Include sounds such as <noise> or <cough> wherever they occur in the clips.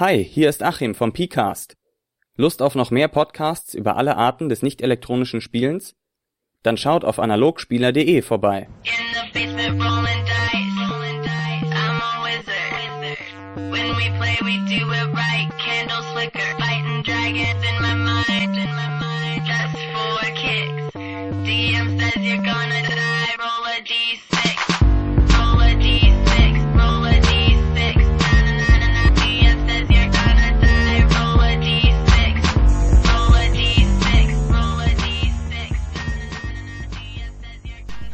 Hi, hier ist Achim vom Pcast. Lust auf noch mehr Podcasts über alle Arten des nicht elektronischen Spielens? Dann schaut auf analogspieler.de vorbei. you're gonna die, roll a d6.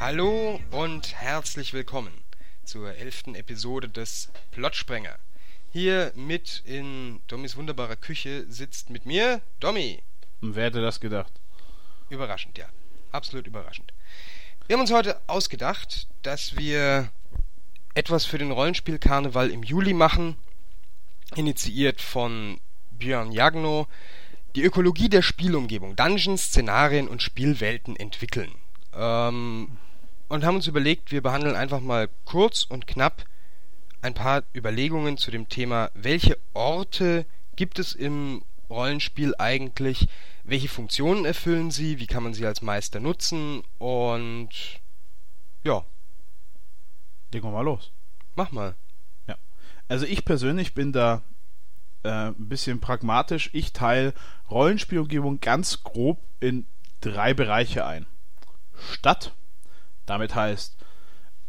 Hallo und herzlich willkommen zur elften Episode des Plotsprenger. Hier mit in Dommys wunderbarer Küche sitzt mit mir Dommy. Wer hätte das gedacht? Überraschend, ja. Absolut überraschend. Wir haben uns heute ausgedacht, dass wir etwas für den Rollenspielkarneval im Juli machen, initiiert von Björn Jagno, die Ökologie der Spielumgebung, Dungeons, Szenarien und Spielwelten entwickeln. Ähm, und haben uns überlegt, wir behandeln einfach mal kurz und knapp ein paar Überlegungen zu dem Thema, welche Orte gibt es im Rollenspiel eigentlich, welche Funktionen erfüllen sie, wie kann man sie als Meister nutzen und ja, Legen wir mal los. mach mal. Also ich persönlich bin da äh, ein bisschen pragmatisch. Ich teile Rollenspielumgebung ganz grob in drei Bereiche ein. Stadt, damit heißt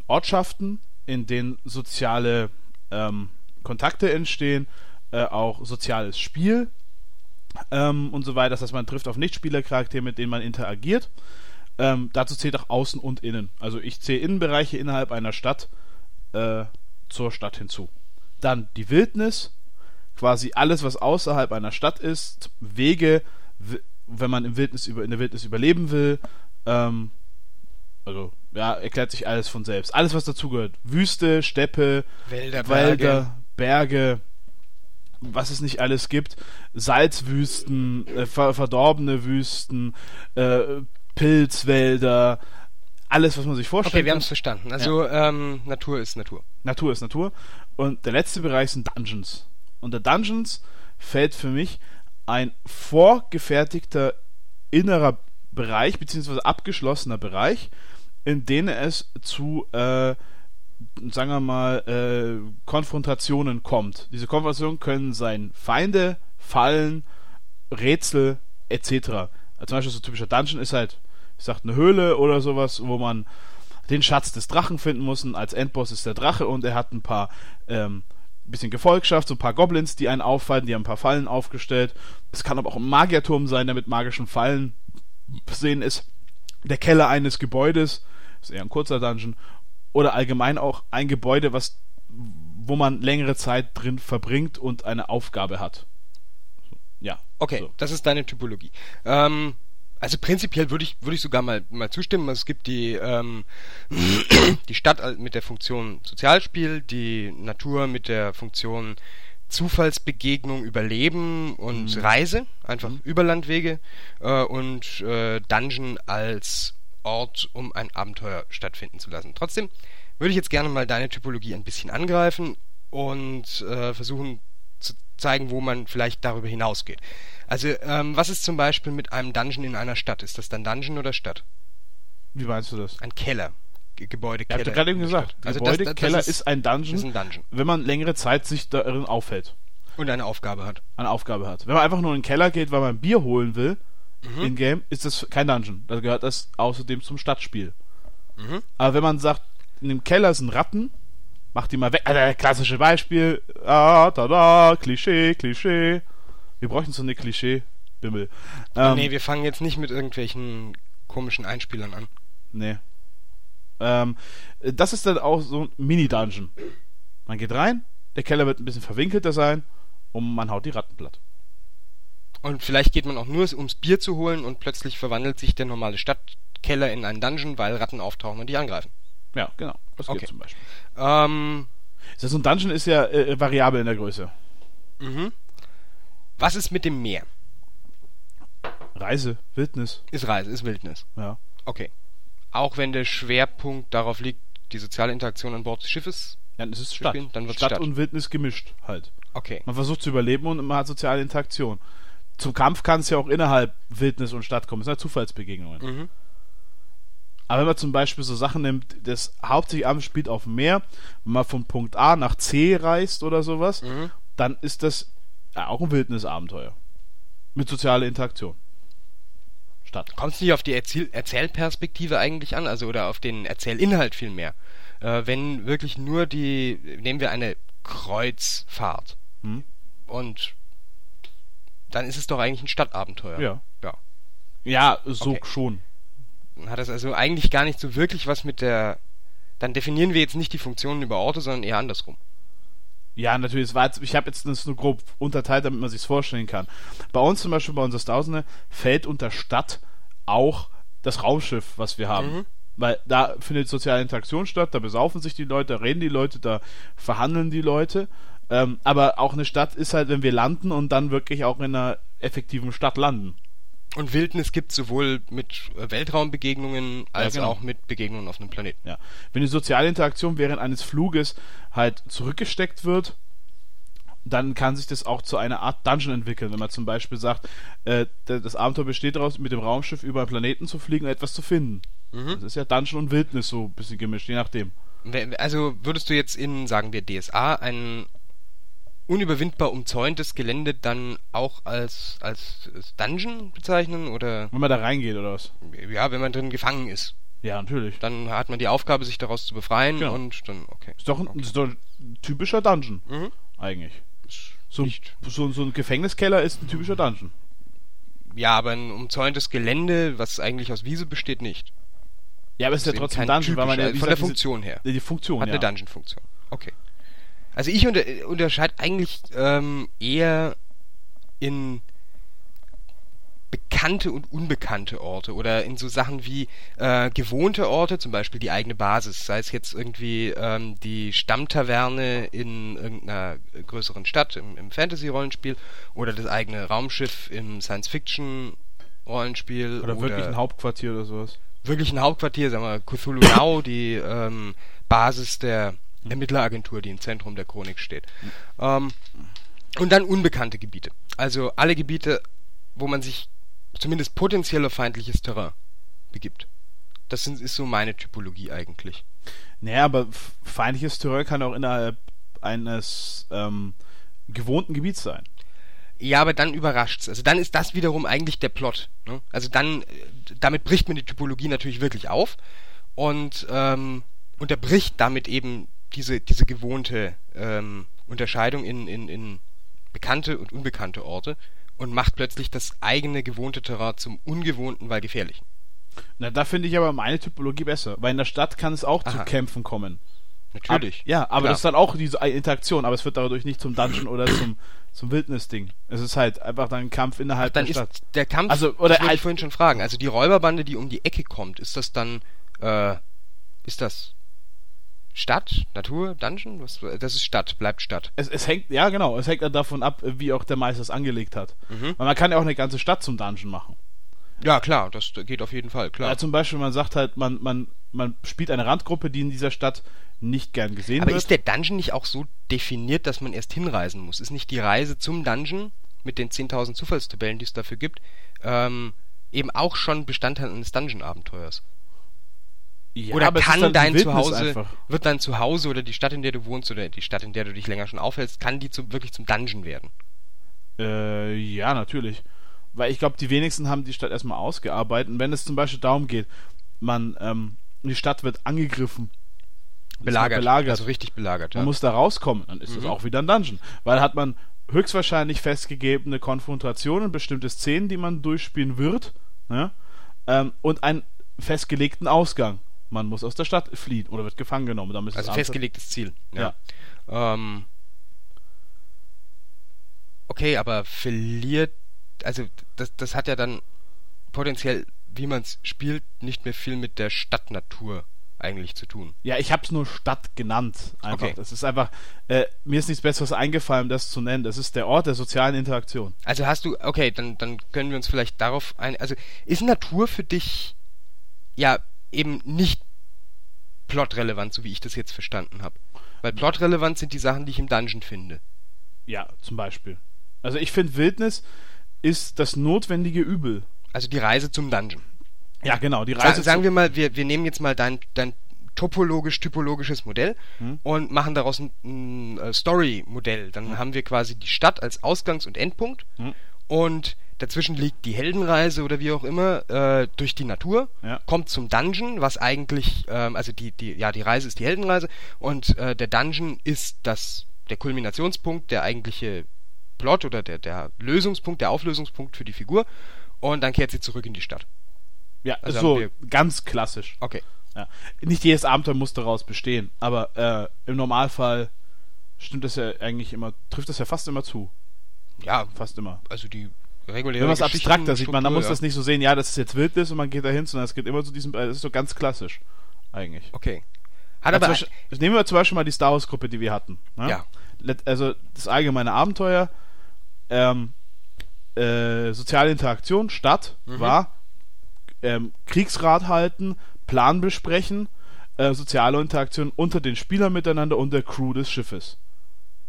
Ortschaften, in denen soziale ähm, Kontakte entstehen, äh, auch soziales Spiel ähm, und so weiter. Das heißt, man trifft auf Nichtspielercharaktere, mit denen man interagiert. Ähm, dazu zählt auch Außen und Innen. Also ich zähle Innenbereiche innerhalb einer Stadt äh, zur Stadt hinzu. Dann die Wildnis, quasi alles, was außerhalb einer Stadt ist, Wege, wenn man im Wildnis über, in der Wildnis überleben will. Ähm, also, ja, erklärt sich alles von selbst. Alles, was dazugehört. Wüste, Steppe, Wälder, Wälder, Berge, was es nicht alles gibt. Salzwüsten, äh, ver verdorbene Wüsten, äh, Pilzwälder, alles, was man sich vorstellt. Okay, wir haben es verstanden. Also ähm, Natur ist Natur. Natur ist Natur. Und der letzte Bereich sind Dungeons. Unter Dungeons fällt für mich ein vorgefertigter innerer Bereich, beziehungsweise abgeschlossener Bereich, in dem es zu, äh, sagen wir mal, äh, Konfrontationen kommt. Diese Konfrontationen können sein Feinde, Fallen, Rätsel, etc. Also zum Beispiel so ein typischer Dungeon ist halt, ich sag, eine Höhle oder sowas, wo man den Schatz des Drachen finden muss. Und als Endboss ist der Drache und er hat ein paar ähm, bisschen Gefolgschaft, so ein paar Goblins, die einen auffallen, die haben ein paar Fallen aufgestellt. Es kann aber auch ein Magierturm sein, der mit magischen Fallen versehen ist. Der Keller eines Gebäudes, ist eher ein kurzer Dungeon. Oder allgemein auch ein Gebäude, was wo man längere Zeit drin verbringt und eine Aufgabe hat. Ja. Okay, So. das ist deine Typologie. Ähm, also prinzipiell würde ich, würde ich sogar mal, mal zustimmen. Es gibt die, ähm, <clears throat> die Stadt mit der Funktion Sozialspiel, die Natur mit der Funktion Zufallsbegegnung, Überleben und Mhm. Reise, einfach Überlandwege äh, und äh, Dungeon als Ort, um ein Abenteuer stattfinden zu lassen. Trotzdem würde ich jetzt gerne mal deine Typologie ein bisschen angreifen und äh, versuchen zu zeigen, wo man vielleicht darüber hinausgeht. Also, ähm, was ist zum Beispiel mit einem Dungeon in einer Stadt? Ist das dann Dungeon oder Stadt? Wie meinst du das? Ein Keller. Ge Gebäudekeller. Ich habe gerade eben gesagt. Also Gebäude, das, das, Keller das ist, ein Dungeon, ist ein Dungeon. wenn man längere Zeit sich darin aufhält. Und eine Aufgabe hat. eine Aufgabe hat. Wenn man einfach nur in den Keller geht, weil man Bier holen will, Mhm. in-game, ist das kein Dungeon. Da gehört das außerdem zum Stadtspiel. Mhm. Aber wenn man sagt, in dem Keller sind Ratten, macht die mal weg. Also, klassische Beispiel. Ah, da, da, Klischee, Klischee. Wir bräuchten so eine Klischee-Bimmel. Ähm, nee, wir fangen jetzt nicht mit irgendwelchen komischen Einspielern an. Nee. Ähm, das ist dann auch so ein Mini-Dungeon. Man geht rein, der Keller wird ein bisschen verwinkelter sein und man haut die Ratten platt. Und vielleicht geht man auch nur, ums Bier zu holen und plötzlich verwandelt sich der normale Stadtkeller in einen Dungeon, weil Ratten auftauchen und die angreifen. Ja, genau. Das Okay. geht zum Beispiel. Ähm, so ein Dungeon ist ja äh, variabel in der Größe. mhm. Was ist mit dem Meer? Reise, Wildnis, Ist Reise, ist Wildnis. ja. Okay. Auch wenn der Schwerpunkt darauf liegt, die soziale Interaktion an Bord des Schiffes. Ja, es ist zu Stadt. spielen, dann wird's Stadt, Stadt. und Wildnis gemischt halt. Okay. Man versucht zu überleben und man hat soziale Interaktion. Zum Kampf kann es ja auch innerhalb Wildnis und Stadt kommen. Das sind ja Zufallsbegegnungen. Mhm. Aber wenn man zum Beispiel so Sachen nimmt, das hauptsächlich abends spielt auf dem Meer, wenn man von Punkt A nach C reist oder sowas, Mhm. dann ist das ja, auch ein Wildnisabenteuer. Mit sozialer Interaktion. Stadt. Kommt es nicht auf die Erzähl Erzählperspektive eigentlich an, also oder auf den Erzählinhalt vielmehr? Äh, wenn wirklich nur die, nehmen wir eine Kreuzfahrt Hm? und dann ist es doch eigentlich ein Stadtabenteuer. Ja. Ja. Ja, so Okay. schon. Dann hat das also eigentlich gar nicht so wirklich was mit der. Dann definieren wir jetzt nicht die Funktionen über Orte, sondern eher andersrum. Ja, natürlich. Es war jetzt, ich habe jetzt das nur grob unterteilt, damit man sich vorstellen kann. Bei uns zum Beispiel, bei unserer Tausende, fällt unter Stadt auch das Raumschiff, was wir haben. Mhm. Weil da findet soziale Interaktion statt, da besaufen sich die Leute, da reden die Leute, da verhandeln die Leute. Ähm, aber auch eine Stadt ist halt, wenn wir landen und dann wirklich auch in einer effektiven Stadt landen. Und Wildnis gibt sowohl mit äh, Weltraumbegegnungen als genau. auch mit Begegnungen auf einem Planeten. Ja. Wenn die soziale Interaktion während eines Fluges halt zurückgesteckt wird, dann kann sich das auch zu einer Art Dungeon entwickeln. Wenn man zum Beispiel sagt, äh, das Abenteuer besteht daraus, mit dem Raumschiff über einen Planeten zu fliegen und etwas zu finden. Mhm. Das ist ja Dungeon und Wildnis so ein bisschen gemischt, je nachdem. Also würdest du jetzt in, sagen wir, DSA ein unüberwindbar umzäuntes Gelände dann auch als, als Dungeon bezeichnen? Oder Wenn man da reingeht oder was? ja, wenn man drin gefangen ist, Ja, natürlich. dann hat man die Aufgabe, sich daraus zu befreien Genau. und dann, okay. Ist doch ein, ist doch ein typischer Dungeon, Mhm. eigentlich. So, ein- nicht. so, so ein Gefängniskeller ist ein typischer Dungeon. Ja, aber ein umzäuntes Gelände, was eigentlich aus Wiese besteht, nicht. Ja, aber es ist ja trotzdem Dungeon, weil man ja, von der Funktion her. Die Funktion, Hat ja. eine Dungeon-Funktion. Okay. Also ich unter, unterscheide eigentlich ähm, eher in bekannte und unbekannte Orte oder in so Sachen wie äh, gewohnte Orte, zum Beispiel die eigene Basis, sei es jetzt irgendwie ähm, die Stammtaverne in irgendeiner größeren Stadt im, im Fantasy-Rollenspiel oder das eigene Raumschiff im Science-Fiction-Rollenspiel Oder wirklich ein Hauptquartier oder sowas. wirklich ein Hauptquartier, sagen wir Cthulhu Now, die ähm, Basis der Ermittleragentur, die im Zentrum der Chronik steht. Ähm, und dann unbekannte Gebiete. Also alle Gebiete, wo man sich zumindest potenziell auf feindliches Terrain begibt. Das sind, ist so meine Typologie eigentlich. Naja, aber feindliches Terrain kann auch innerhalb eines ähm, gewohnten Gebiets sein. Ja, aber dann überrascht's. Also dann ist das wiederum eigentlich der Plot. Ne? Also dann, äh, damit bricht man die Typologie natürlich wirklich auf und ähm, unterbricht damit eben diese, diese gewohnte ähm, Unterscheidung in, in, in bekannte und unbekannte Orte und macht plötzlich das eigene gewohnte Terrain zum ungewohnten, weil gefährlichen. Na, da finde ich aber meine Typologie besser, weil in der Stadt kann es auch zu Aha. Kämpfen kommen. Natürlich. Ab, ja, aber Klar. das ist dann auch diese Interaktion, aber es wird dadurch nicht zum Dungeon oder zum, zum Wildnis-Ding. Es ist halt einfach dann ein Kampf innerhalb dann der ist Stadt. der Kampf, Also, oder das wollte halt- ich vorhin schon fragen, also die Räuberbande, die um die Ecke kommt, ist das dann, äh, ist das Stadt, Natur, Dungeon? Was, das ist Stadt, bleibt Stadt. Es, es hängt, ja genau, es hängt dann davon ab, wie auch der Meister es angelegt hat. Mhm. Weil man kann ja auch eine ganze Stadt zum Dungeon machen. Ja, klar, das geht auf jeden Fall, klar. Ja, zum Beispiel, man sagt halt, man, man, man spielt eine Randgruppe, die in dieser Stadt nicht gern gesehen Aber wird. ist der Dungeon nicht auch so definiert, dass man erst hinreisen muss? Ist nicht die Reise zum Dungeon mit den 10.000 Zufallstabellen, die es dafür gibt, ähm, eben auch schon Bestandteil eines Dungeon-Abenteuers? Ja, Oder es kann dein Wildnis Zuhause, einfach. wird dein Zuhause oder die Stadt, in der du wohnst oder die Stadt, in der du dich länger schon aufhältst, kann die zu, wirklich zum Dungeon werden? Äh, ja, natürlich. Weil ich glaube, die wenigsten haben die Stadt erstmal ausgearbeitet. Und wenn es zum Beispiel darum geht, man, ähm, die Stadt wird angegriffen. Belagert. belagert. Also richtig belagert, ja. Man muss da rauskommen, dann ist das Mhm. auch wieder ein Dungeon. Weil hat man höchstwahrscheinlich festgegebene Konfrontationen, bestimmte Szenen, die man durchspielen wird, ne? ähm, und einen festgelegten Ausgang. Man muss aus der Stadt fliehen oder wird gefangen genommen. Dann ist Also festgelegtes Ziel. Ja. Ähm, okay, aber verliert, also das, das hat ja dann potenziell, wie man es spielt, nicht mehr viel mit der Stadtnatur eigentlich zu tun. Ja, ich habe es nur Stadt genannt. Einfach. Okay. Das ist einfach, äh, mir ist nichts Besseres eingefallen, das zu nennen. Das ist der Ort der sozialen Interaktion. Also hast du, okay, dann, dann können wir uns vielleicht darauf ein, also ist Natur für dich ja eben nicht plotrelevant, so wie ich das jetzt verstanden habe. Weil plotrelevant sind die Sachen, die ich im Dungeon finde. Ja, zum Beispiel. Also ich finde, Wildnis ist das notwendige Übel. Also die Reise zum Dungeon. Ja, genau. Die Sa Reise sagen zu- wir mal, wir, wir nehmen jetzt mal dein, dein topologisch-typologisches Modell Hm. und machen daraus ein, ein äh, Story-Modell. Dann haben wir quasi die Stadt als Ausgangs- und Endpunkt Hm. und dazwischen liegt die Heldenreise oder wie auch immer äh, durch die Natur, Ja. kommt zum Dungeon, was eigentlich, ähm, also die, die, ja, die Reise ist die Heldenreise und äh, der Dungeon ist das, der Kulminationspunkt, der eigentliche Plot oder der, der Lösungspunkt, der Auflösungspunkt für die Figur und dann kehrt sie zurück in die Stadt. ja, also so wir- ganz klassisch. Okay. Ja. Nicht jedes Abenteuer muss daraus bestehen, aber äh, im Normalfall stimmt das ja eigentlich immer, trifft das ja fast immer zu. Ja, Fast immer. also die reguläre Wenn man es abstrakter sieht, man, dann muss ja. das nicht so sehen, ja, das ist jetzt Wildnis und man geht dahin, sondern es geht immer zu diesem, äh, das ist so ganz klassisch. Eigentlich. Okay. Hat Ja, aber Beispiel, nehmen wir zum Beispiel mal die Star Wars Gruppe, die wir hatten. Ne? Ja. Also das allgemeine Abenteuer, ähm, äh, soziale Interaktion, Stadt Mhm. war ähm, Kriegsrat halten, Plan besprechen, äh, soziale Interaktion unter den Spielern miteinander und der Crew des Schiffes.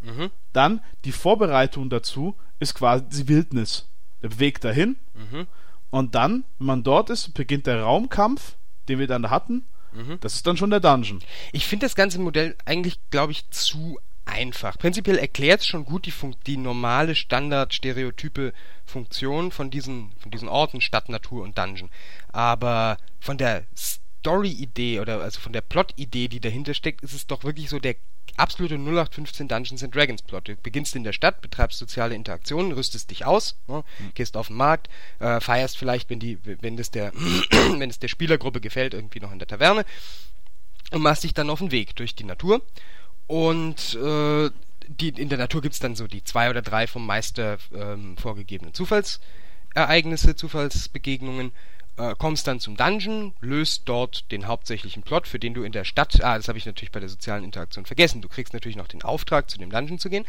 Mhm. Dann die Vorbereitung dazu ist quasi die Wildnis. Der Weg dahin Mhm. und dann, wenn man dort ist, beginnt der Raumkampf, den wir dann da hatten. Mhm. Das ist dann schon der Dungeon. Ich finde das ganze Modell eigentlich, glaube ich, zu einfach. Prinzipiell erklärt es schon gut die, Fun die normale Standard-Stereotype Funktion von diesen, von diesen Orten, Stadt, Natur und Dungeon. Aber von der Story-Idee oder also von der Plot-Idee, die dahinter steckt, ist es doch wirklich so der absolute 0815 Dungeons and Dragons Plot. Du beginnst in der Stadt, betreibst soziale Interaktionen, rüstest dich aus, ne, gehst auf den Markt, äh, feierst vielleicht, wenn die, wenn das der, <clears throat> wenn es der Spielergruppe gefällt, irgendwie noch in der Taverne und machst dich dann auf den Weg durch die Natur. Und äh, die, in der Natur gibt's dann so die zwei oder drei vom Meister ähm, vorgegebenen Zufallsereignisse, Zufallsbegegnungen. Äh, kommst dann zum Dungeon, löst dort den hauptsächlichen Plot, für den du in der Stadt, ah, das habe ich natürlich bei der sozialen Interaktion vergessen, du kriegst natürlich noch den Auftrag, zu dem Dungeon zu gehen,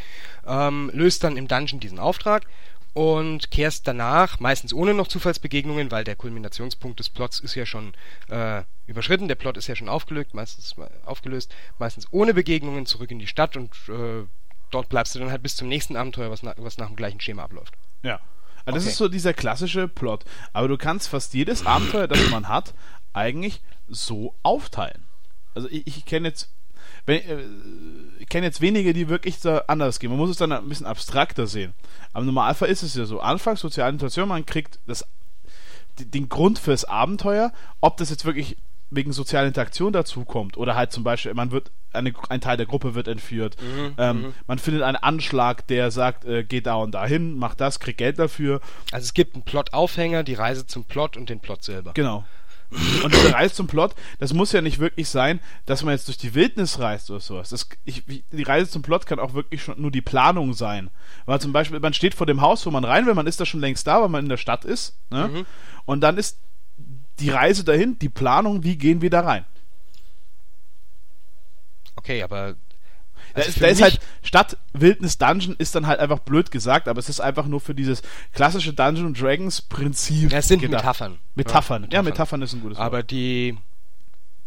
ähm, löst dann im Dungeon diesen Auftrag und kehrst danach, meistens ohne noch Zufallsbegegnungen, weil der Kulminationspunkt des Plots ist ja schon äh, überschritten, der Plot ist ja schon aufgelöst, meistens aufgelöst, meistens ohne Begegnungen zurück in die Stadt und äh, dort bleibst du dann halt bis zum nächsten Abenteuer, was, na, was nach dem gleichen Schema abläuft. Ja. Also Das Okay. ist so dieser klassische Plot. Aber du kannst fast jedes Abenteuer, das man hat, eigentlich so aufteilen. Also ich, ich kenne jetzt, äh, ich kenne jetzt wenige, die wirklich so anders gehen. Man muss es dann ein bisschen abstrakter sehen. Aber Normalfall ist es ja so. Anfangs soziale Interaktion, man kriegt das, den Grund fürs Abenteuer, ob das jetzt wirklich wegen sozialer Interaktion dazukommt oder halt zum Beispiel, man wird eine, ein Teil der Gruppe wird entführt, ähm, man findet einen Anschlag, der sagt, äh, geht da und dahin, macht das, kriegt Geld dafür, Also es gibt einen Plot-Aufhänger, die Reise zum Plot und den Plot selber. genau. Und diese Reise zum Plot, das muss ja nicht wirklich sein, dass man jetzt durch die Wildnis reist oder sowas. Das, ich, die Reise zum Plot kann auch wirklich schon nur die Planung sein. Weil zum Beispiel, man steht vor dem Haus, wo man rein will, man ist da schon längst da, weil man in der Stadt ist. Ne? Und dann ist die Reise dahin, die Planung, wie gehen wir da rein. Okay, aber Da Also ist, für da ist halt Stadt Wildnis Dungeon ist dann halt einfach blöd gesagt, aber es ist einfach nur für dieses klassische Dungeon Dragons Prinzip. das sind gedacht. Metaphern. Metaphern. Ja, Ja, Metaphern ist ein gutes Wort. Aber die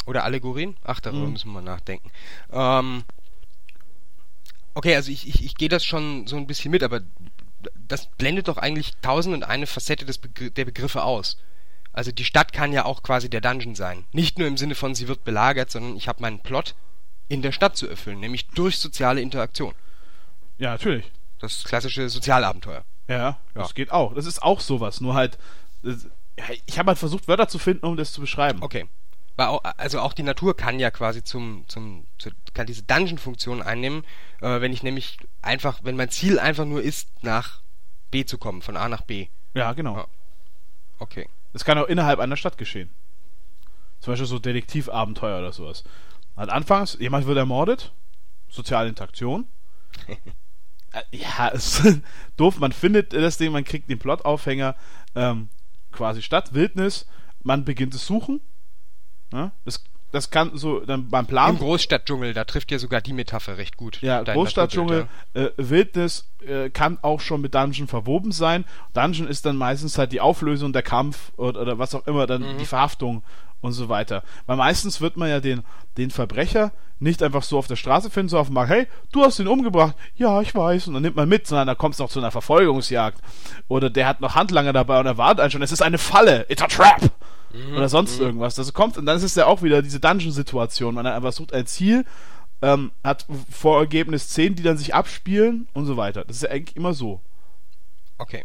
oder Allegorien? Ach, darüber Mhm. müssen wir mal nachdenken. Ähm, okay, also ich, ich, ich gehe das schon so ein bisschen mit, aber das blendet doch eigentlich tausend und eine Facette des Begr der Begriffe aus. Also die Stadt kann ja auch quasi der Dungeon sein. Nicht nur im Sinne von, sie wird belagert, sondern ich habe meinen Plot in der Stadt zu erfüllen, nämlich durch soziale Interaktion. ja, natürlich. Das klassische Sozialabenteuer. Ja, das geht auch. Das ist auch sowas. Nur halt, ich habe halt versucht, Wörter zu finden, um das zu beschreiben. Okay. Also auch die Natur kann ja quasi zum, zum, zu, kann diese Dungeon-Funktion einnehmen, äh, wenn ich nämlich einfach, wenn mein Ziel einfach nur ist, nach B zu kommen, von A nach B. Ja, genau. Ja. Okay. Das kann auch innerhalb einer Stadt geschehen. Zum Beispiel so Detektivabenteuer oder sowas. Halt anfangs, jemand wird ermordet, soziale Interaktion. <laughs> Äh, ja, <laughs> ist doof, man findet das Ding, man kriegt den Plotaufhänger ähm, quasi Stadt, Wildnis, man beginnt es suchen. Ja, das, das kann so dann beim Plan. Im Großstadtdschungel, da trifft ja sogar die Metapher recht gut. Ja, Großstadtdschungel, äh, Wildnis äh, kann auch schon mit Dungeon verwoben sein. Dungeon ist dann meistens halt die Auflösung, der Kampf oder, oder was auch immer, dann Mhm. die Verhaftung und so weiter. Weil meistens wird man ja den, den Verbrecher nicht einfach so auf der Straße finden, so auf dem Markt, hey, du hast ihn umgebracht. Ja, ich weiß. Und dann nimmt man mit, sondern da kommt es noch zu einer Verfolgungsjagd. Oder der hat noch Handlanger dabei und er wartet einen schon, es ist eine Falle, it's a trap. Oder sonst irgendwas. Das kommt, und dann ist es ja auch wieder diese Dungeon-Situation. Man einfach sucht ein Ziel, ähm, hat vorgegebene Szenen, die dann sich abspielen und so weiter. Das ist ja eigentlich immer so. Okay.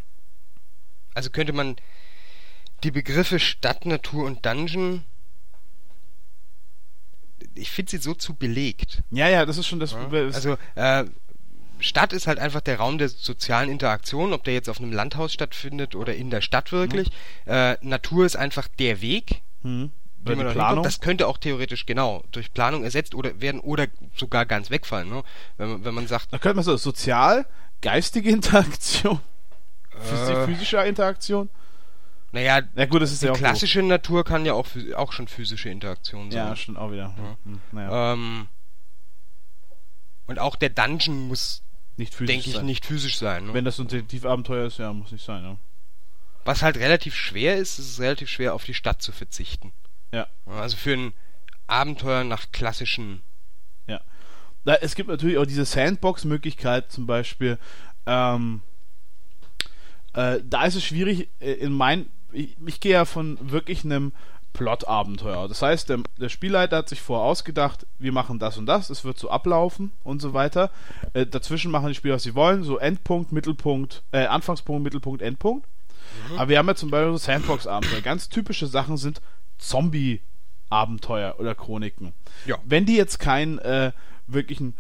Also könnte man die Begriffe Stadt, Natur und Dungeon. Ich finde sie so zu belegt. Ja, ja, das ist schon das. Ja? Also äh, Stadt ist halt einfach der Raum der sozialen Interaktion, ob der jetzt auf einem Landhaus stattfindet oder in der Stadt wirklich. Äh, Natur ist einfach der Weg, hm. Planung. hinkommt. Das könnte auch theoretisch genau durch Planung ersetzt oder werden oder sogar ganz wegfallen. Ne? Wenn, man- wenn man sagt, Da könnte man so sozial, geistige Interaktion, Äh. physische Interaktion. naja, Ja gut, das ist die ja auch klassische Natur kann ja auch, auch schon physische Interaktion sein. Ja, stimmt auch wieder. Hm, Naja, Ähm, und auch der Dungeon muss, nicht physisch denke ich, sein. nicht physisch sein. Ne? Wenn das so ein Detektivabenteuer ist, ja, muss nicht sein. Ja. Was halt relativ schwer ist, ist es relativ schwer, auf die Stadt zu verzichten. Ja. Also für ein Abenteuer nach klassischen. Da, es gibt natürlich auch diese Sandbox-Möglichkeit zum Beispiel. Ähm, äh, da ist es schwierig, äh, in mein. Ich, ich gehe ja von wirklich einem Plot-Abenteuer. Das heißt, der, der Spielleiter hat sich vorher ausgedacht, wir machen das und das, es wird so ablaufen und so weiter. Äh, dazwischen machen die Spieler, was sie wollen, so Endpunkt, Mittelpunkt, äh, Anfangspunkt, Mittelpunkt, Endpunkt. Aber wir haben ja zum Beispiel so Sandbox-Abenteuer. Ganz typische Sachen sind Zombie-Abenteuer oder Chroniken. Ja. Wenn die jetzt kein äh, wirklichen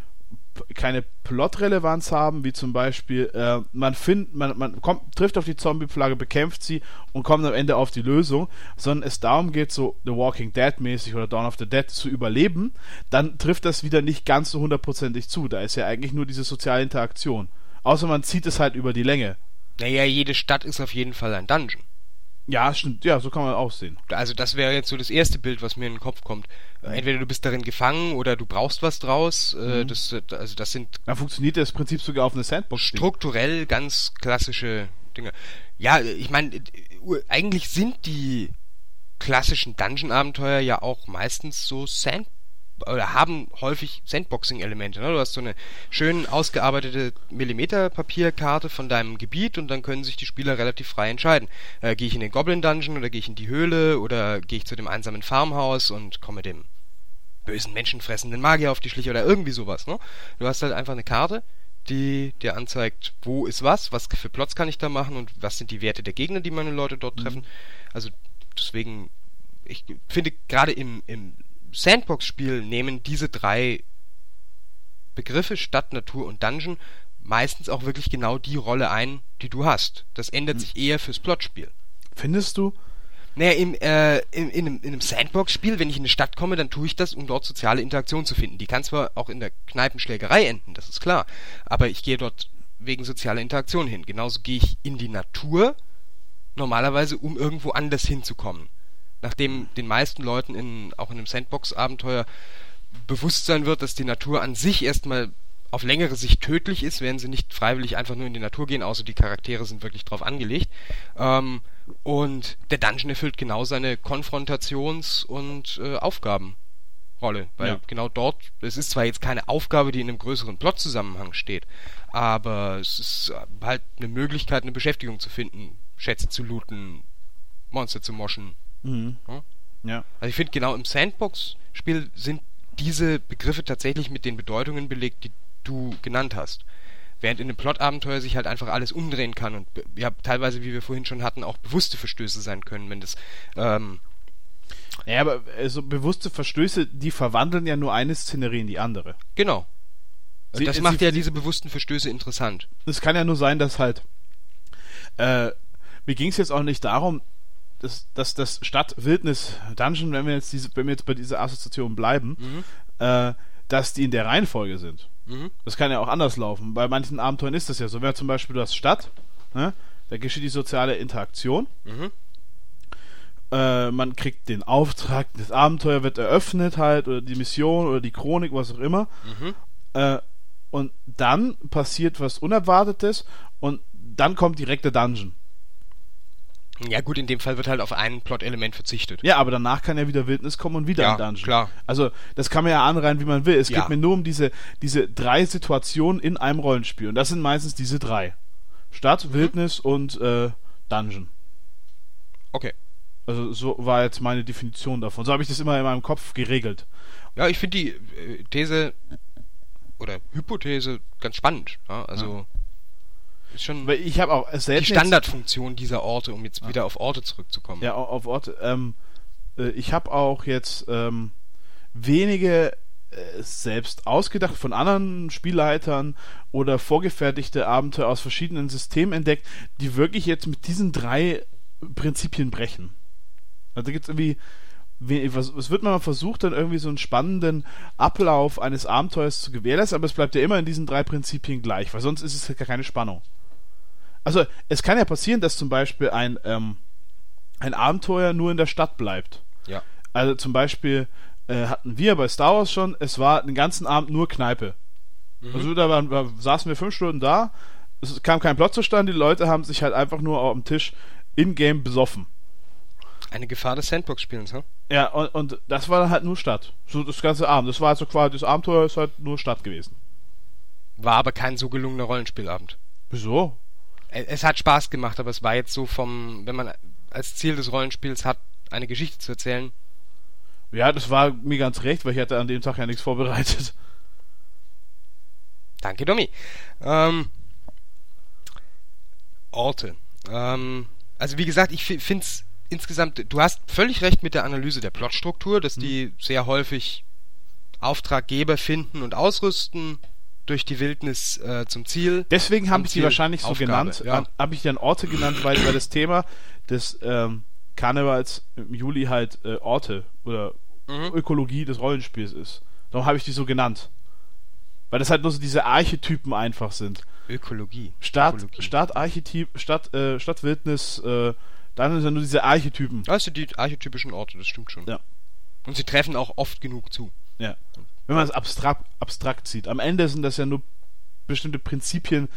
keine Plot-Relevanz haben, wie zum Beispiel, äh, man findet, man, man kommt, trifft auf die Zombie-Flagge, bekämpft sie und kommt am Ende auf die Lösung, sondern es darum geht, so The Walking Dead-mäßig oder Dawn of the Dead zu überleben, dann trifft das wieder nicht ganz so hundertprozentig zu. Da ist ja eigentlich nur diese soziale Interaktion. Außer man zieht es halt über die Länge. Naja, jede Stadt ist auf jeden Fall ein Dungeon. Ja, stimmt, ja, so kann man auch sehen. Also das wäre jetzt so das erste Bild, was mir in den Kopf kommt. Äh, Entweder du bist darin gefangen oder du brauchst was draus. Äh, Mhm. das, also das sind Dann funktioniert das Prinzip sogar auf eine Sandbox. strukturell ganz klassische Dinge. Ja, ich meine, eigentlich sind die klassischen Dungeon-Abenteuer ja auch meistens so Sand oder haben häufig Sandboxing-Elemente. Ne? Du hast so eine schön ausgearbeitete Millimeterpapierkarte von deinem Gebiet und dann können sich die Spieler relativ frei entscheiden. Äh, gehe ich in den Goblin-Dungeon oder gehe ich in die Höhle oder gehe ich zu dem einsamen Farmhaus und komme dem bösen menschenfressenden Magier auf die Schliche oder irgendwie sowas. Ne? Du hast halt einfach eine Karte, die dir anzeigt, wo ist was, was für Plots kann ich da machen und was sind die Werte der Gegner, die meine Leute dort treffen. Also deswegen, ich finde gerade im, im Sandbox-Spiel nehmen diese drei Begriffe Stadt, Natur und Dungeon meistens auch wirklich genau die Rolle ein, die du hast. Das ändert sich eher fürs Plotspiel. Findest du? Naja, im, äh, in, in, einem, in einem Sandbox-Spiel, wenn ich in eine Stadt komme, dann tue ich das, um dort soziale Interaktion zu finden. Die kann zwar auch in der Kneipenschlägerei enden, das ist klar, aber ich gehe dort wegen sozialer Interaktion hin. Genauso gehe ich in die Natur, normalerweise, um irgendwo anders hinzukommen. Nachdem den meisten Leuten in, auch in einem Sandbox-Abenteuer bewusst sein wird, dass die Natur an sich erstmal auf längere Sicht tödlich ist, werden sie nicht freiwillig einfach nur in die Natur gehen, außer die Charaktere sind wirklich drauf angelegt. Ähm, und der Dungeon erfüllt genau seine Konfrontations- und äh, Aufgabenrolle. Weil Ja. genau dort, es ist zwar jetzt keine Aufgabe, die in einem größeren Plotzusammenhang steht, aber es ist äh, halt eine Möglichkeit, eine Beschäftigung zu finden, Schätze zu looten, Monster zu moschen. Mhm. Ja. Also ich finde genau im Sandbox-Spiel sind diese Begriffe tatsächlich mit den Bedeutungen belegt, die du genannt hast. Während in einem Plot-Abenteuer sich halt einfach alles umdrehen kann und ja teilweise, wie wir vorhin schon hatten, auch bewusste Verstöße sein können, wenn das ähm, Ja, aber äh, so bewusste Verstöße, die verwandeln ja nur eine Szenerie in die andere. genau. Sie- das sie- macht ja diese bewussten Verstöße interessant. Es kann ja nur sein, dass halt. Äh, mir ging es jetzt auch nicht darum, dass, dass das Stadt-Wildnis-Dungeon, wenn wir jetzt diese, wenn wir jetzt bei dieser Assoziation bleiben, äh, dass die in der Reihenfolge sind. Mhm. Das kann ja auch anders laufen. Bei manchen Abenteuern ist das ja so. Wenn zum Beispiel du hast Stadt, ne, da geschieht die soziale Interaktion. Mhm. Äh, man kriegt den Auftrag, das Abenteuer wird eröffnet halt, oder die Mission oder die Chronik, was auch immer. Mhm. Äh, und dann passiert was Unerwartetes und dann kommt direkt der Dungeon. Ja gut, in dem Fall wird halt auf ein Plot-Element verzichtet. Ja, aber danach kann ja wieder Wildnis kommen und wieder Ja, ein Dungeon. klar. Also, das kann man ja anreihen, wie man will. Es Ja. geht mir nur um diese, diese drei Situationen in einem Rollenspiel. Und das sind meistens diese drei. Stadt, Wildnis und äh, Dungeon. Okay. Also, so war jetzt meine Definition davon. So habe ich das immer in meinem Kopf geregelt. Ja, ich finde die äh, These oder Hypothese ganz spannend. Ja? Also ist schon Weil ich habe auch die selten. jetzt- Standardfunktion dieser Orte, um jetzt wieder auf Orte zurückzukommen. Ja, au- auf Orte. Ähm, äh, ich habe auch jetzt ähm, wenige äh, selbst ausgedacht von anderen Spielleitern oder vorgefertigte Abenteuer aus verschiedenen Systemen entdeckt, die wirklich jetzt mit diesen drei Prinzipien brechen. Also gibt es irgendwie, es wird mal versucht, dann irgendwie so einen spannenden Ablauf eines Abenteuers zu gewährleisten, aber es bleibt ja immer in diesen drei Prinzipien gleich, weil sonst ist es ja gar keine Spannung. Also es kann ja passieren, dass zum Beispiel ein, ähm, ein Abenteuer nur in der Stadt bleibt. Ja. Also zum Beispiel äh, hatten wir bei Star Wars schon, es war den ganzen Abend nur Kneipe. Also da waren, war, saßen wir fünf Stunden da, es kam kein Plot zustande, die Leute haben sich halt einfach nur am Tisch in-game besoffen. Eine Gefahr des Sandbox-Spielens, hm? Ja, und, und das war dann halt nur Stadt. So das ganze Abend. Das war also quasi, das Abenteuer ist halt nur Stadt gewesen. War aber kein so gelungener Rollenspielabend. Wieso? Es hat Spaß gemacht, aber es war jetzt so vom, wenn man als Ziel des Rollenspiels hat, eine Geschichte zu erzählen. Ja, das war mir ganz recht, weil ich hatte an dem Tag ja nichts vorbereitet. Danke, Domi. Ähm, Orte. Ähm, also wie gesagt, ich finde es insgesamt, du hast völlig recht mit der Analyse der Plotstruktur, dass die sehr häufig Auftraggeber finden und ausrüsten durch die Wildnis äh, zum Ziel. Deswegen habe ich die Ziel, wahrscheinlich so Aufgabe, genannt. ja. An- Habe ich dann Orte genannt, weil, weil das Thema des ähm, Karnevals im Juli halt äh, Orte oder Mhm. Ökologie des Rollenspiels ist. Darum habe ich die so genannt. Weil das halt nur so diese Archetypen einfach sind. Ökologie. Stadt, Ökologie. Stadt, Archetyp, Stadt, äh, Stadtwildnis, äh, dann sind ja nur diese Archetypen. Sind die archetypischen Orte, das stimmt schon. Ja. Und sie treffen auch oft genug zu. Ja. Wenn man es abstrakt, abstrakt sieht. Am Ende sind das ja nur bestimmte Prinzipien,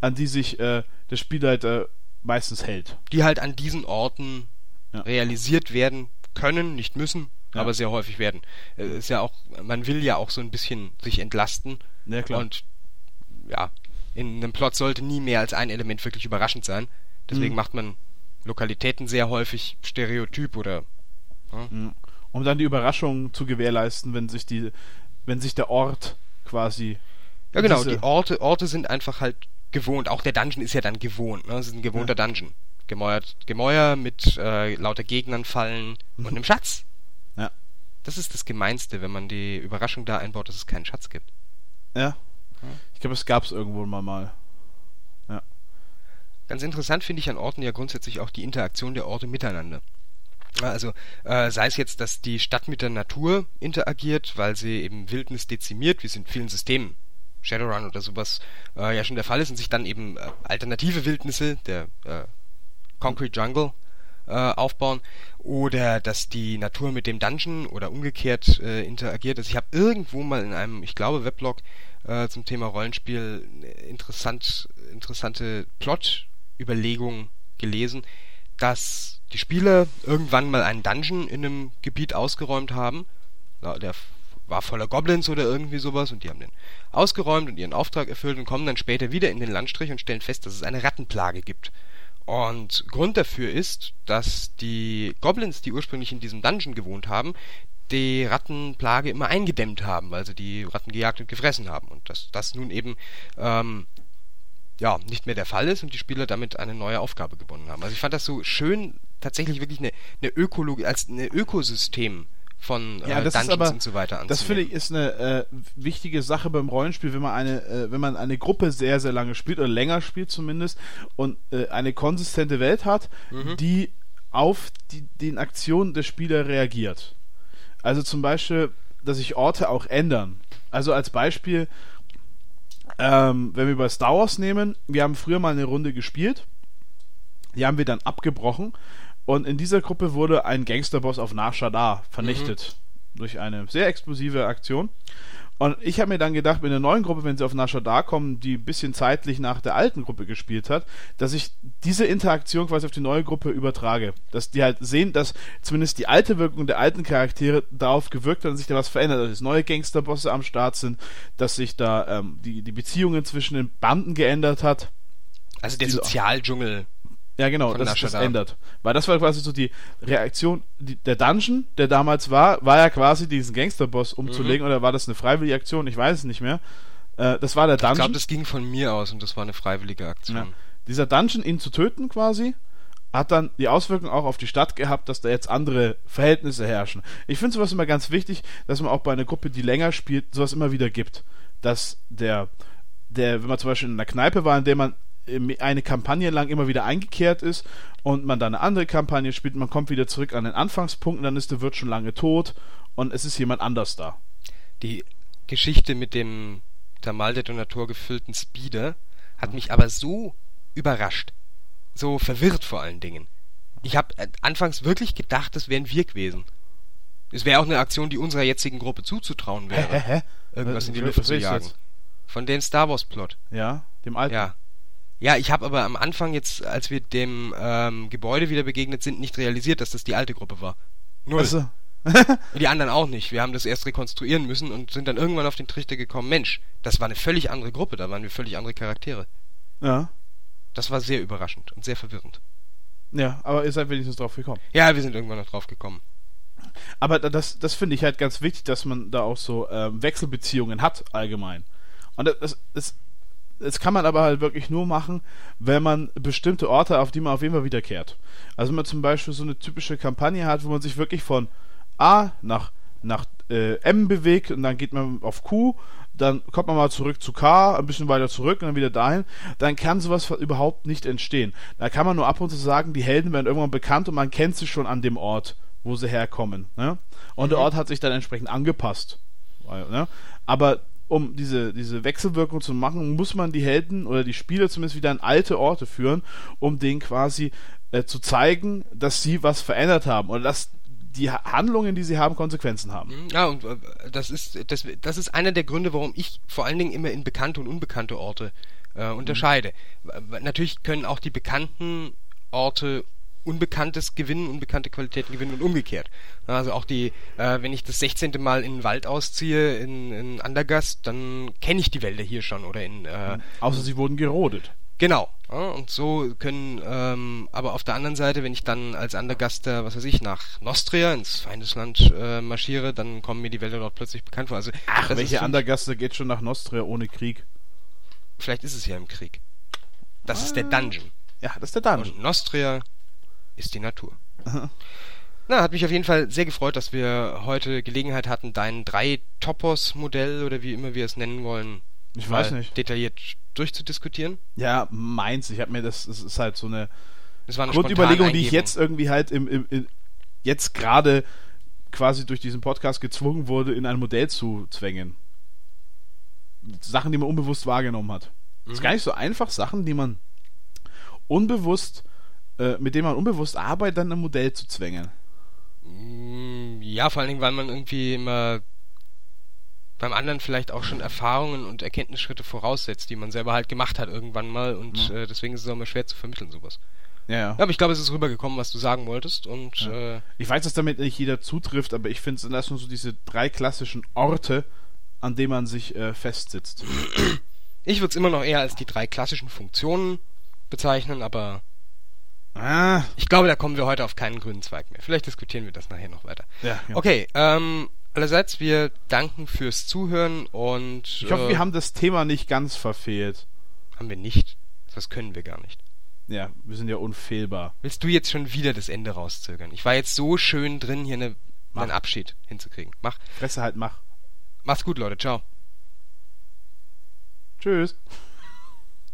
an die sich äh, der Spielleiter meistens hält. Die halt an diesen Orten Ja. realisiert werden können, nicht müssen, Ja. aber sehr häufig werden. Äh, ist ja auch, man will ja auch so ein bisschen sich entlasten. Ja, klar. Und ja, in einem Plot sollte nie mehr als ein Element wirklich überraschend sein. Deswegen Mhm. macht man Lokalitäten sehr häufig stereotyp oder um dann die Überraschung zu gewährleisten, wenn sich die, wenn sich der Ort quasi. Ja genau, die Orte, Orte sind einfach halt gewohnt. Auch der Dungeon ist ja dann gewohnt. Ne? Es ist ein gewohnter Dungeon. Gemäuert, Gemäuer mit äh, lauter Gegnern fallen und einem Schatz. Ja. Das ist das Gemeinste, wenn man die Überraschung da einbaut, dass es keinen Schatz gibt. Ja. Ich glaube, es gab es irgendwo mal mal. Ganz interessant finde ich an Orten ja grundsätzlich auch die Interaktion der Orte miteinander. Ja, Also äh, sei es jetzt, dass die Stadt mit der Natur interagiert, weil sie eben Wildnis dezimiert, wie es in vielen Systemen, Shadowrun oder sowas, äh, ja schon der Fall ist und sich dann eben äh, alternative Wildnisse, der äh, Concrete Jungle, äh, aufbauen oder dass die Natur mit dem Dungeon oder umgekehrt äh, interagiert. Also ich habe irgendwo mal in einem, ich glaube, Weblog zum Thema Rollenspiel interessant, interessante Plot-Überlegung gelesen, dass die Spieler irgendwann mal einen Dungeon in einem Gebiet ausgeräumt haben. Der war voller Goblins oder irgendwie sowas und die haben den ausgeräumt und ihren Auftrag erfüllt und kommen dann später wieder in den Landstrich und stellen fest, dass es eine Rattenplage gibt. Und Grund dafür ist, dass die Goblins, die ursprünglich in diesem Dungeon gewohnt haben, die Rattenplage immer eingedämmt haben, weil sie die Ratten gejagt und gefressen haben. Und dass das nun eben ähm, ja, nicht mehr der Fall ist und die Spieler damit eine neue Aufgabe gewonnen haben. Also ich fand das so schön, tatsächlich wirklich eine, eine Ökologie, als eine Ökosystem von äh, Ja, das ist Dungeons aber, und so weiter das finde ich anzunehmen. ist eine äh, wichtige Sache beim Rollenspiel, wenn man eine, äh, wenn man eine Gruppe sehr, sehr lange spielt oder länger spielt zumindest und äh, eine konsistente Welt hat, Mhm. die auf die, den Aktionen der Spieler reagiert. Also zum Beispiel, dass sich Orte auch ändern. Also als Beispiel, ähm, wenn wir bei Star Wars nehmen, wir haben früher mal eine Runde gespielt, die haben wir dann abgebrochen. Und in dieser Gruppe wurde ein Gangsterboss auf Nar Shaddaa vernichtet. Durch eine sehr explosive Aktion Und ich habe mir dann gedacht, mit der neuen Gruppe, wenn sie auf Nasha da kommen, die ein bisschen zeitlich nach der alten Gruppe gespielt hat, dass ich diese Interaktion quasi auf die neue Gruppe übertrage. Dass die halt sehen, dass zumindest die alte Wirkung der alten Charaktere darauf gewirkt hat und sich da was verändert, dass neue Gangsterbosse am Start sind, dass sich da ähm, die, die Beziehungen zwischen den Banden geändert hat. Also der Sozialdschungel. Ja, genau, dass das ändert. Weil das war quasi so die Reaktion, die, der Dungeon, der damals war, war ja quasi diesen Gangsterboss umzulegen, oder war das eine freiwillige Aktion? Ich weiß es nicht mehr. Äh, das war der Ich Dungeon. glaube, das ging von mir aus und das war eine freiwillige Aktion. ja. Dieser Dungeon, ihn zu töten quasi, hat dann die Auswirkung auch auf die Stadt gehabt, dass da jetzt andere Verhältnisse herrschen. Ich finde sowas immer ganz wichtig, dass man auch bei einer Gruppe, die länger spielt, sowas immer wieder gibt. Dass der, der, wenn man zum Beispiel in einer Kneipe war, in der man eine Kampagne lang immer wieder eingekehrt ist und man dann eine andere Kampagne spielt, man kommt wieder zurück an den Anfangspunkt und dann ist der Wirt schon lange tot und es ist jemand anders da. Die Geschichte mit dem Thermaldetonator gefüllten Speeder hat mich aber so überrascht. So verwirrt vor allen Dingen. Ich habe äh, anfangs wirklich gedacht, das wären wir gewesen. Es wäre auch eine Aktion, die unserer jetzigen Gruppe zuzutrauen wäre. hä? Irgendwas in die Lüfte zu jagen. Von den Star Wars Plot. Ja, dem alten. Ja. Ja, ich habe aber am Anfang jetzt, als wir dem ähm, Gebäude wieder begegnet sind, nicht realisiert, dass das die alte Gruppe war. Null. Also, <laughs> Die anderen auch nicht. Wir haben das erst rekonstruieren müssen und sind dann irgendwann auf den Trichter gekommen, Mensch, das war eine völlig andere Gruppe, da waren wir völlig andere Charaktere. ja. Das war sehr überraschend und sehr verwirrend. Ja, aber ihr seid wenigstens drauf gekommen. Ja, wir sind irgendwann noch drauf gekommen. Aber da- das, das finde ich halt ganz wichtig, dass man da auch so ähm, Wechselbeziehungen hat, allgemein. Und das, das, das, kann man aber halt wirklich nur machen, wenn man bestimmte Orte, auf die man auf jeden Fall wiederkehrt. Also wenn man zum Beispiel so eine typische Kampagne hat, wo man sich wirklich von A nach, nach äh, M bewegt und dann geht man auf Q, dann kommt man mal zurück zu K, ein bisschen weiter zurück und dann wieder dahin, dann kann sowas überhaupt nicht entstehen. Da kann man nur ab und zu sagen, die Helden werden irgendwann bekannt und man kennt sie schon an dem Ort, wo sie herkommen. Ne? Und der Ort hat sich dann entsprechend angepasst. Ne? Aber um diese, diese Wechselwirkung zu machen, muss man die Helden oder die Spieler zumindest wieder an alte Orte führen, um denen quasi äh, zu zeigen, dass sie was verändert haben oder dass die Ha- Handlungen, die sie haben, Konsequenzen haben. Ja, und äh, das ist, das, das ist einer der Gründe, warum ich vor allen Dingen immer in bekannte und unbekannte Orte äh, unterscheide. W- Natürlich können auch die bekannten Orte Unbekanntes gewinnen, unbekannte Qualitäten gewinnen und umgekehrt. Also auch die, äh, wenn ich das 16. Mal in den Wald ausziehe, in, in Andergast, dann kenne ich die Wälder hier schon oder in, äh, Außer sie wurden gerodet. Genau. Ja, und so können, ähm, aber auf der anderen Seite, wenn ich dann als Andergaster, was weiß ich, nach Nostria, ins Feindesland äh, marschiere, dann kommen mir die Wälder dort plötzlich bekannt vor. Also, Ach, welche Andergasse geht schon nach Nostria ohne Krieg? Vielleicht ist es ja im Krieg. Das ist der Dungeon. Ja, das ist der Dungeon. Und Nostria ist die Natur. Na, hat mich auf jeden Fall sehr gefreut, dass wir heute Gelegenheit hatten, dein Drei-Topos-Modell oder wie immer wir es nennen wollen, Ich weiß nicht. detailliert durchzudiskutieren. Ja, meins. Ich habe mir das, das ist halt so eine Das war eine Grundüberlegung, die ich jetzt irgendwie halt im, im, im jetzt gerade quasi durch diesen Podcast gezwungen wurde, in ein Modell zu zwängen. Sachen, die man unbewusst wahrgenommen hat. Mhm. ist gar nicht so einfach, Sachen, die man unbewusst, äh, mit denen man unbewusst arbeitet, dann in ein Modell zu zwängen. Mm, Ja, vor allen Dingen, weil man irgendwie immer beim anderen vielleicht auch schon Erfahrungen und Erkenntnisschritte voraussetzt, die man selber halt gemacht hat irgendwann mal und äh, deswegen ist es auch immer schwer zu vermitteln, sowas. Ja, ja. Ja, aber ich glaube, es ist rübergekommen, was du sagen wolltest und Ja. äh, Ich weiß, dass damit nicht jeder zutrifft, aber ich finde, es sind das nur so diese drei klassischen Orte, an denen man sich äh, festsitzt. ich würde es immer noch eher als die drei klassischen Funktionen bezeichnen, aber Ah, ich glaube, da kommen wir heute auf keinen grünen Zweig mehr. Vielleicht diskutieren wir das nachher noch weiter. ja, ja. Okay, ähm, allerseits, wir danken fürs Zuhören und Ich hoffe, äh, wir haben das Thema nicht ganz verfehlt. haben wir nicht. Das können wir gar nicht. Ja, wir sind ja unfehlbar. Willst du jetzt schon wieder das Ende rauszögern? Ich war jetzt so schön drin, hier eine, einen Abschied hinzukriegen. Mach. Fresse halt, mach. Mach's gut, Leute. Ciao. Tschüss.